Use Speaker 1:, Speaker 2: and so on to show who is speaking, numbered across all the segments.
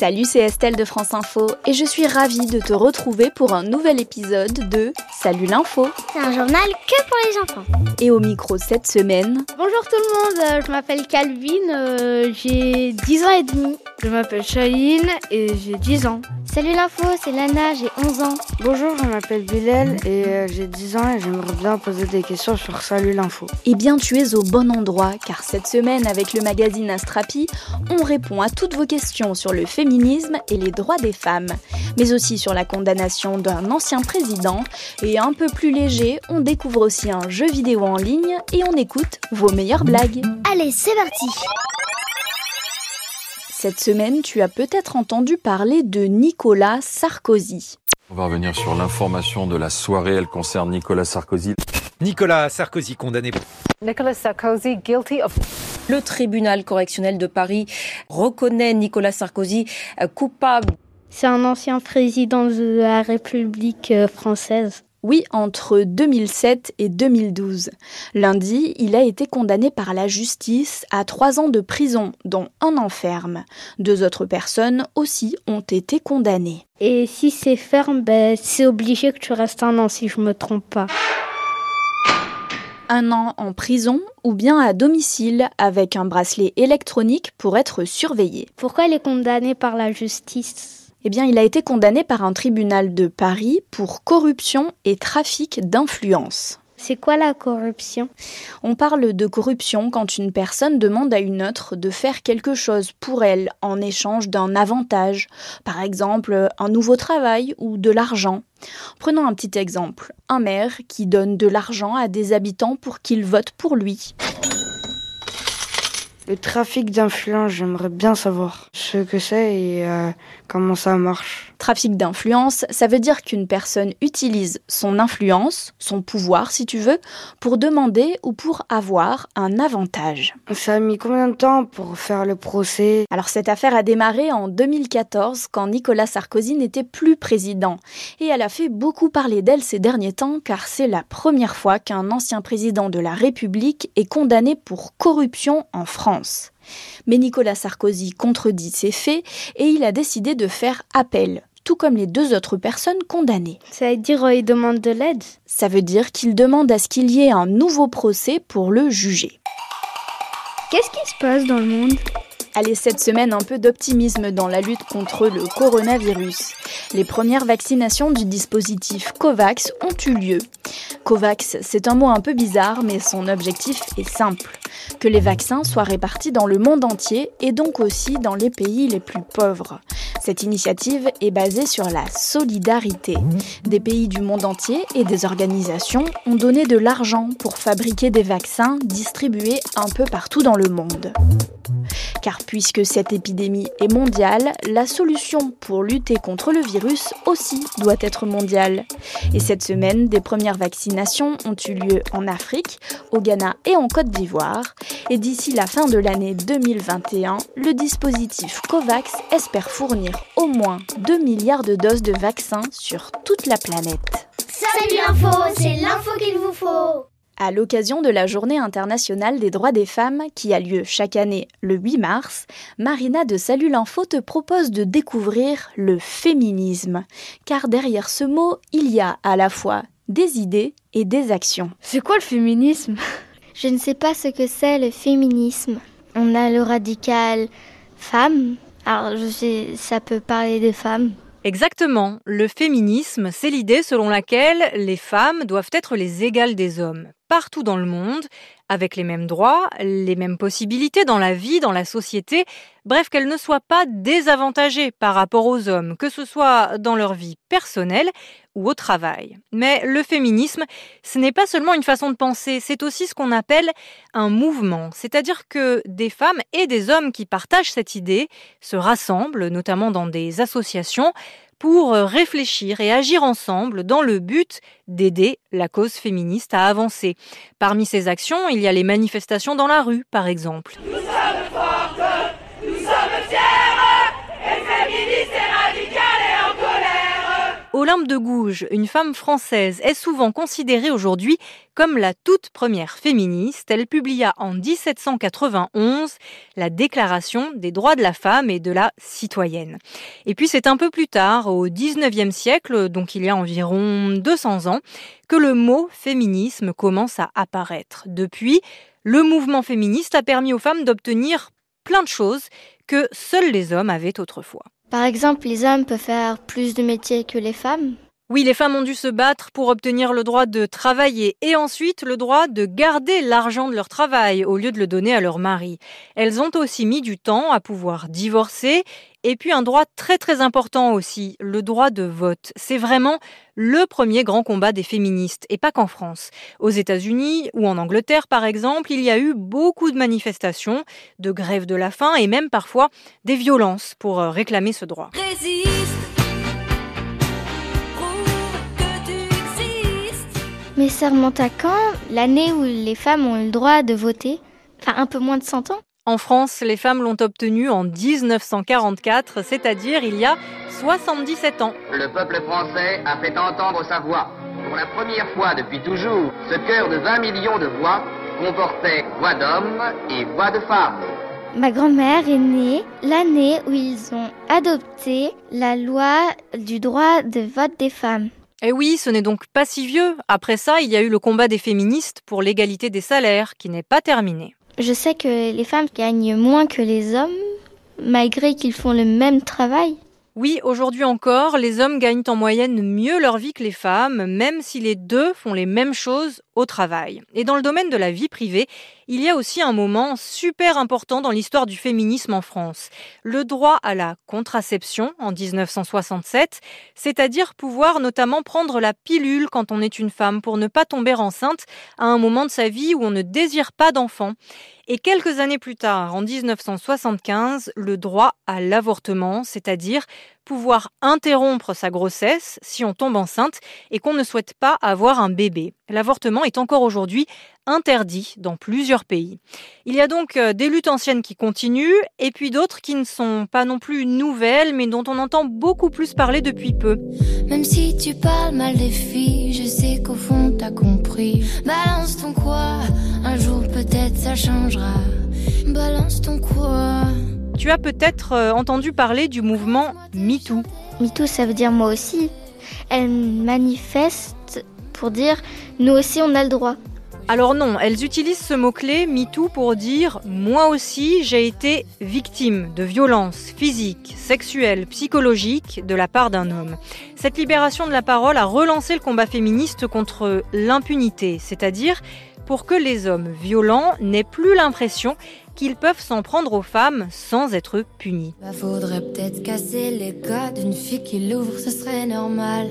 Speaker 1: Salut, c'est Estelle de France Info et je suis ravie de te retrouver pour un nouvel épisode de Salut l'info.
Speaker 2: C'est un journal que pour les enfants.
Speaker 1: Et au micro cette semaine.
Speaker 3: Bonjour tout le monde, euh, je m'appelle Calvin, euh, j'ai 10 ans et demi.
Speaker 4: Je m'appelle Shahin et j'ai 10 ans.
Speaker 2: Salut l'info, c'est Lana, j'ai 11 ans.
Speaker 4: Bonjour, je m'appelle Bilal et euh, j'ai 10 ans et j'aimerais bien poser des questions sur Salut l'info.
Speaker 1: Eh bien, tu es au bon endroit car cette semaine, avec le magazine Astrapi, on répond à toutes vos questions sur le féminisme et les droits des femmes, mais aussi sur la condamnation d'un ancien président. Et un peu plus léger, on découvre aussi un jeu vidéo en ligne et on écoute vos meilleures blagues.
Speaker 2: Allez, c'est parti
Speaker 1: Cette semaine, tu as peut-être entendu parler de Nicolas Sarkozy.
Speaker 5: On va revenir sur l'information de la soirée. Elle concerne Nicolas Sarkozy.
Speaker 6: Nicolas Sarkozy condamné.
Speaker 7: Nicolas Sarkozy guilty of.
Speaker 8: Le tribunal correctionnel de Paris reconnaît Nicolas Sarkozy euh, coupable.
Speaker 3: C'est un ancien président de la République euh, française.
Speaker 1: Oui, entre 2007 et 2012. Lundi, il a été condamné par la justice à trois ans de prison, dont un enferme. Deux autres personnes aussi ont été condamnées.
Speaker 3: Et si c'est ferme, ben, c'est obligé que tu restes un an si je me trompe pas.
Speaker 1: Un an en prison ou bien à domicile avec un bracelet électronique pour être surveillé.
Speaker 3: Pourquoi il est condamné par la justice?
Speaker 1: Eh bien, il a été condamné par un tribunal de Paris pour corruption et trafic d'influence.
Speaker 3: C'est quoi la corruption?
Speaker 1: On parle de corruption quand une personne demande à une autre de faire quelque chose pour elle en échange d'un avantage, par exemple un nouveau travail ou de l'argent. Prenons un petit exemple. Un maire qui donne de l'argent à des habitants pour qu'ils votent pour lui.
Speaker 4: Le trafic d'influence, j'aimerais bien savoir ce que c'est et euh, comment ça marche.
Speaker 1: Trafic d'influence, ça veut dire qu'une personne utilise son influence, son pouvoir si tu veux, pour demander ou pour avoir un avantage.
Speaker 4: Ça a mis combien de temps pour faire le procès?
Speaker 1: Alors cette affaire a démarré en 2014 quand Nicolas Sarkozy n'était plus président. Et elle a fait beaucoup parler d'elle ces derniers temps car c'est la première fois qu'un ancien président de la République est condamné pour corruption en France. Mais Nicolas Sarkozy contredit ces faits et il a décidé de faire appel tout comme les deux autres personnes condamnées.
Speaker 3: Ça veut dire qu'il demande de l'aide?
Speaker 1: Ça veut dire qu'il demande à ce qu'il y ait un nouveau procès pour le juger.
Speaker 3: Qu'est-ce qui se passe dans le monde?
Speaker 1: Allez, cette semaine, un peu d'optimisme dans la lutte contre le coronavirus. Les premières vaccinations du dispositif COVAX ont eu lieu. COVAX, c'est un mot un peu bizarre, mais son objectif est simple que les vaccins soient répartis dans le monde entier et donc aussi dans les pays les plus pauvres. Cette initiative est basée sur la solidarité. Des pays du monde entier et des organisations ont donné de l'argent pour fabriquer des vaccins distribués un peu partout dans le monde. Car puisque cette épidémie est mondiale, la solution pour lutter contre le virus aussi doit être mondiale. Et cette semaine, des premières vaccinations ont eu lieu en Afrique, au Ghana et en Côte d'Ivoire. Et d'ici la fin de l'année 2021, le dispositif COVAX espère fournir au moins 2 milliards de doses de vaccins sur toute la planète.
Speaker 2: Salut l'info, c'est l'info qu'il vous faut
Speaker 1: à l'occasion de la Journée internationale des droits des femmes qui a lieu chaque année le 8 mars, Marina de Salut l'Info te propose de découvrir le féminisme. Car derrière ce mot, il y a à la fois des idées et des actions.
Speaker 3: C'est quoi le féminisme?
Speaker 2: Je ne sais pas ce que c'est le féminisme. On a le radical femme. Alors je sais, ça peut parler des femmes.
Speaker 9: Exactement. Le féminisme, c'est l'idée selon laquelle les femmes doivent être les égales des hommes partout dans le monde, avec les mêmes droits, les mêmes possibilités dans la vie, dans la société, bref qu'elles ne soient pas désavantagées par rapport aux hommes, que ce soit dans leur vie personnelle ou au travail. Mais le féminisme, ce n'est pas seulement une façon de penser, c'est aussi ce qu'on appelle un mouvement, c'est-à-dire que des femmes et des hommes qui partagent cette idée se rassemblent, notamment dans des associations, pour réfléchir et agir ensemble dans le but d'aider la cause féministe à avancer. Parmi ces actions, il y a les manifestations dans la rue, par exemple. Olympe de Gouges, une femme française, est souvent considérée aujourd'hui comme la toute première féministe. Elle publia en 1791 la Déclaration des droits de la femme et de la citoyenne. Et puis c'est un peu plus tard, au 19e siècle, donc il y a environ 200 ans, que le mot féminisme commence à apparaître. Depuis, le mouvement féministe a permis aux femmes d'obtenir plein de choses que seuls les hommes avaient autrefois.
Speaker 2: Par exemple, les hommes peuvent faire plus de métiers que les femmes.
Speaker 9: Oui, les femmes ont dû se battre pour obtenir le droit de travailler et ensuite le droit de garder l'argent de leur travail au lieu de le donner à leur mari. Elles ont aussi mis du temps à pouvoir divorcer et puis un droit très très important aussi, le droit de vote. C'est vraiment le premier grand combat des féministes, et pas qu'en France. Aux États-Unis ou en Angleterre, par exemple, il y a eu beaucoup de manifestations, de grèves de la faim et même parfois des violences pour euh, réclamer ce droit.
Speaker 2: Mais ça remonte à quand L'année où les femmes ont eu le droit de voter Enfin, un peu moins de 100 ans?
Speaker 9: En France, les femmes l'ont obtenu en 1944, c'est-à-dire il y a 77 ans.
Speaker 10: Le peuple français a fait entendre sa voix. Pour la première fois depuis toujours, ce cœur de 20 millions de voix comportait voix d'hommes et voix de femmes.
Speaker 2: Ma grand-mère est née l'année où ils ont adopté la loi du droit de vote des femmes.
Speaker 9: Eh oui, ce n'est donc pas si vieux. Après ça, il y a eu le combat des féministes pour l'égalité des salaires, qui n'est pas terminé.
Speaker 2: Je sais que les femmes gagnent moins que les hommes, malgré qu'ils font le même travail.
Speaker 9: Oui, aujourd'hui encore, les hommes gagnent en moyenne mieux leur vie que les femmes, même si les deux font les mêmes choses au travail. Et dans le domaine de la vie privée, il y a aussi un moment super important dans l'histoire du féminisme en France. Le droit à la contraception en 1967, c'est-à-dire pouvoir notamment prendre la pilule quand on est une femme pour ne pas tomber enceinte à un moment de sa vie où on ne désire pas d'enfant. Et quelques années plus tard, en 1975, le droit à l'avortement, c'est-à-dire pouvoir interrompre sa grossesse si on tombe enceinte et qu'on ne souhaite pas avoir un bébé. L'avortement est encore aujourd'hui interdit dans plusieurs pays. Il y a donc euh, des luttes anciennes qui continuent et puis d'autres qui ne sont pas non plus nouvelles mais dont on entend beaucoup plus parler depuis peu.
Speaker 11: Même si tu parles mal des filles, je sais qu'au fond t'as compris. Balance ton quoi, un jour peut-être ça changera. Balance ton quoi.
Speaker 9: Tu as peut-être euh, entendu parler du mouvement MeToo.
Speaker 2: MeToo, ça veut dire moi aussi. Elle manifeste pour dire nous aussi on a le droit.
Speaker 9: Alors non, elles utilisent ce mot-clé MeToo pour dire moi aussi j'ai été victime de violences physiques, sexuelles, psychologiques de la part d'un homme. Cette libération de la parole a relancé le combat féministe contre l'impunité, c'est-à-dire pour que les hommes violents n'aient plus l'impression qu'ils peuvent s'en prendre aux femmes sans être punis.
Speaker 11: Bah, faudrait peut-être casser les codes d'une fille qui l'ouvre, ce serait normal.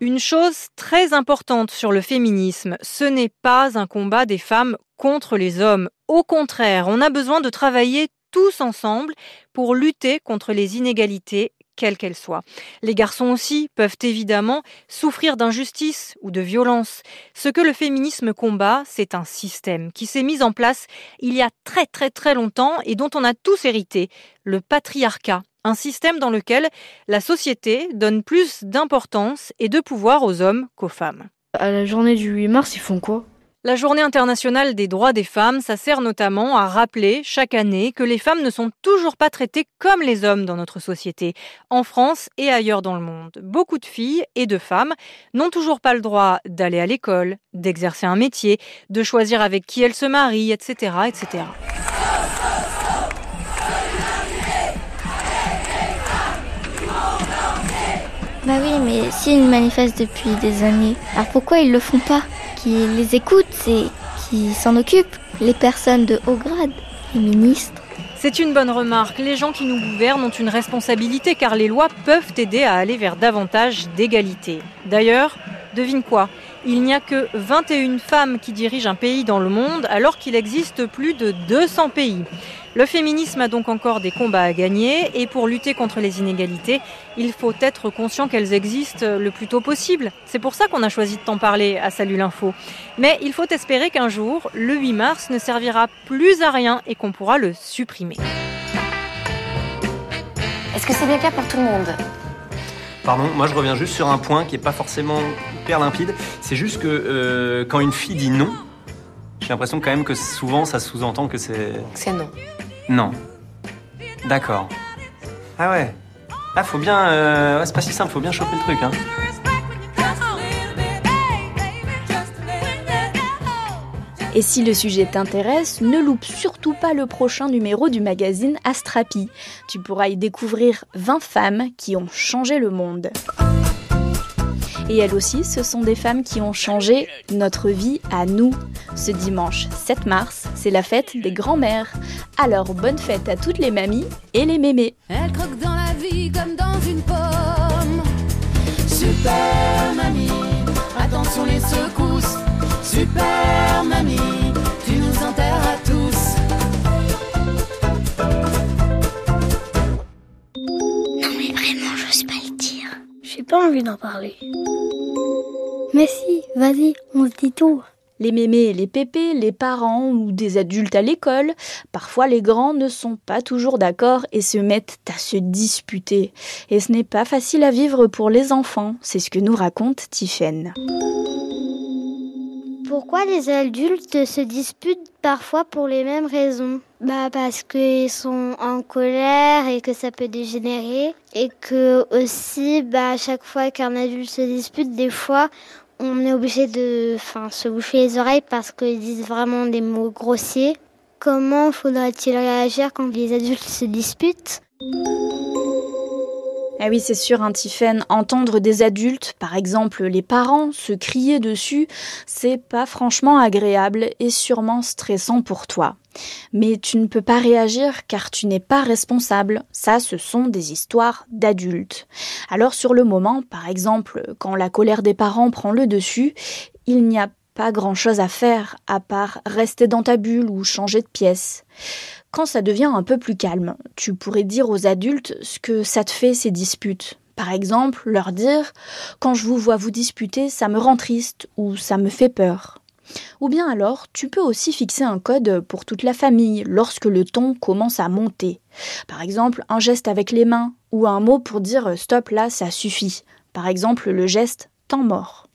Speaker 9: Une chose très importante sur le féminisme, ce n'est pas un combat des femmes contre les hommes. Au contraire, on a besoin de travailler tous ensemble pour lutter contre les inégalités quelles qu'elles soient. Les garçons aussi peuvent évidemment souffrir d'injustice ou de violence. Ce que le féminisme combat, c'est un système qui s'est mis en place il y a très très très longtemps et dont on a tous hérité, le patriarcat. Un système dans lequel la société donne plus d'importance et de pouvoir aux hommes qu'aux femmes.
Speaker 4: À la journée du 8 mars, ils font quoi?
Speaker 9: La journée internationale des droits des femmes, ça sert notamment à rappeler chaque année que les femmes ne sont toujours pas traitées comme les hommes dans notre société, en France et ailleurs dans le monde. Beaucoup de filles et de femmes n'ont toujours pas le droit d'aller à l'école, d'exercer un métier, de choisir avec qui elles se marient, etc., etc.
Speaker 2: Bah oui, mais s'ils manifestent depuis des années, alors pourquoi ils le font pas? Qui les écoutent et qui s'en occupent, les personnes de haut grade, les ministres.
Speaker 9: C'est une bonne remarque. Les gens qui nous gouvernent ont une responsabilité car les lois peuvent aider à aller vers davantage d'égalité. D'ailleurs, devine quoi? Il n'y a que 21 femmes qui dirigent un pays dans le monde alors qu'il existe plus de 200 pays. Le féminisme a donc encore des combats à gagner et pour lutter contre les inégalités, il faut être conscient qu'elles existent le plus tôt possible. C'est pour ça qu'on a choisi de t'en parler à Salut l'info. Mais il faut espérer qu'un jour, le 8 mars ne servira plus à rien et qu'on pourra le supprimer.
Speaker 12: Est-ce que c'est bien clair pour tout le monde? Pardon, moi je reviens juste sur un point qui est pas forcément hyper limpide. C'est juste que euh, quand une fille dit non, j'ai l'impression quand même que souvent ça sous-entend que c'est.
Speaker 8: C'est non.
Speaker 12: Non. D'accord. Ah ouais. Ah faut bien. Euh... Ouais, c'est pas si simple, faut bien choper le truc hein.
Speaker 1: Et si le sujet t'intéresse, ne loupe surtout pas le prochain numéro du magazine Astrapi. Tu pourras y découvrir 20 femmes qui ont changé le monde. Et elles aussi, ce sont des femmes qui ont changé notre vie à nous. Ce dimanche 7 mars, c'est la fête des grands-mères. Alors bonne fête à toutes les mamies et les mémés.
Speaker 11: Elle croque dans la vie comme dans une pomme. Super mamie, attention les secousses. Super
Speaker 2: pas
Speaker 3: envie d'en parler.
Speaker 2: Mais si, vas-y, on se dit tout.
Speaker 1: Les mémés et les pépés, les parents ou des adultes à l'école, parfois les grands ne sont pas toujours d'accord et se mettent à se disputer. Et ce n'est pas facile à vivre pour les enfants, c'est ce que nous raconte Tiffaine.
Speaker 13: Pourquoi les adultes se disputent parfois pour les mêmes raisons? Bah parce qu'ils sont en colère et que ça peut dégénérer et que aussi bah à chaque fois qu'un adulte se dispute, des fois on est obligé de enfin, se boucher les oreilles parce qu'ils disent vraiment des mots grossiers. Comment faudra-t-il réagir quand les adultes se disputent?
Speaker 1: Ah oui, c'est sûr, un hein, entendre des adultes, par exemple les parents, se crier dessus, c'est pas franchement agréable et sûrement stressant pour toi. Mais tu ne peux pas réagir car tu n'es pas responsable. Ça, ce sont des histoires d'adultes. Alors sur le moment, par exemple, quand la colère des parents prend le dessus, il n'y a pas grand-chose à faire à part rester dans ta bulle ou changer de pièce. Quand ça devient un peu plus calme, tu pourrais dire aux adultes ce que ça te fait ces disputes. Par exemple, leur dire Quand je vous vois vous disputer, ça me rend triste ou ça me fait peur. Ou bien alors, tu peux aussi fixer un code pour toute la famille lorsque le ton commence à monter. Par exemple, un geste avec les mains ou un mot pour dire stop là, ça suffit. Par exemple, le geste temps mort.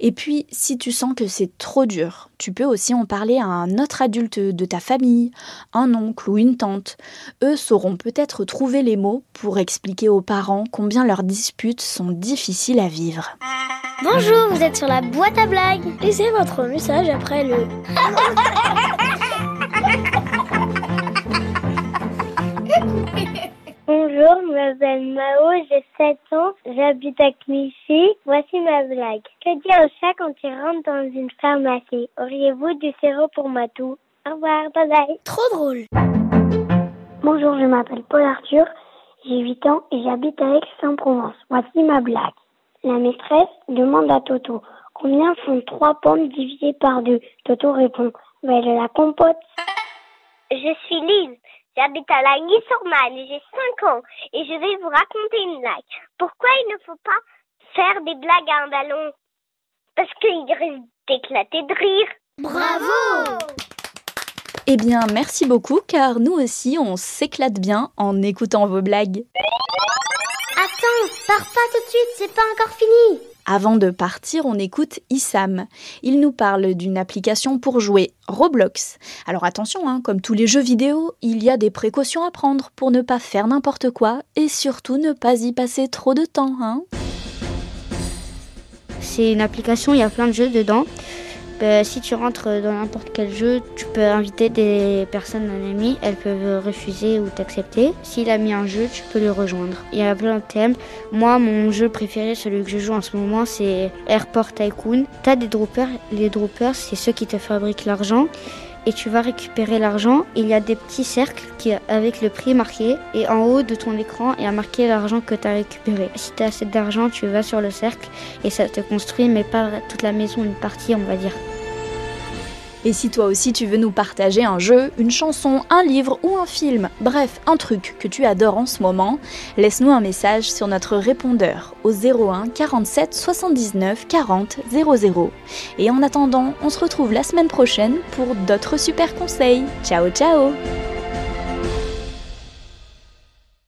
Speaker 1: Et puis, si tu sens que c'est trop dur, tu peux aussi en parler à un autre adulte de ta famille, un oncle ou une tante. Eux sauront peut-être trouver les mots pour expliquer aux parents combien leurs disputes sont difficiles à vivre.
Speaker 13: Bonjour, vous êtes sur la boîte à blagues. Laissez votre message après le...
Speaker 14: Bonjour, je m'appelle Mao, j'ai 7 ans, j'habite à Clichy. Voici ma blague. Que dit un chat quand il rentre dans une pharmacie? Auriez-vous du sirop pour ma toux Au revoir, bye bye.
Speaker 13: Trop drôle.
Speaker 14: Bonjour, je m'appelle Paul Arthur, j'ai 8 ans et j'habite à Aix-en-Provence. Voici ma blague. La maîtresse demande à Toto combien font trois pommes divisées par deux? Toto répond, mais de la compote.
Speaker 15: Je suis Lise. J'habite à Lagny-sur-Marne, j'ai 5 ans et je vais vous raconter une blague. Pourquoi il ne faut pas faire des blagues à un ballon? Parce qu'il risque d'éclater de rire.
Speaker 13: Bravo
Speaker 1: Eh bien, merci beaucoup car nous aussi on s'éclate bien en écoutant vos blagues.
Speaker 13: Attends, pars pas tout de suite, c'est pas encore fini.
Speaker 1: Avant de partir, on écoute Issam. Il nous parle d'une application pour jouer Roblox. Alors attention, hein, comme tous les jeux vidéo, il y a des précautions à prendre pour ne pas faire n'importe quoi et surtout ne pas y passer trop de temps. Hein.
Speaker 16: C'est une application, il y a plein de jeux dedans. Bah, si tu rentres dans n'importe quel jeu, tu peux inviter des personnes anonymes, elles peuvent refuser ou t'accepter. S'il a mis un jeu, tu peux le rejoindre. Il y a plein de thèmes. Moi, mon jeu préféré, celui que je joue en ce moment, c'est Airport Tycoon. Tu as des droppers. Les droppers, c'est ceux qui te fabriquent l'argent et tu vas récupérer l'argent. Il y a des petits cercles avec le prix marqué et en haut de ton écran, il y a marqué l'argent que tu as récupéré. Si tu as assez d'argent, tu vas sur le cercle et ça te construit, mais pas toute la maison, une partie, on va dire.
Speaker 1: Et si toi aussi tu veux nous partager un jeu, une chanson, un livre ou un film, bref, un truc que tu adores en ce moment, laisse-nous un message sur notre répondeur au 01 47 79 40 00. Et en attendant, on se retrouve la semaine prochaine pour d'autres super conseils. Ciao ciao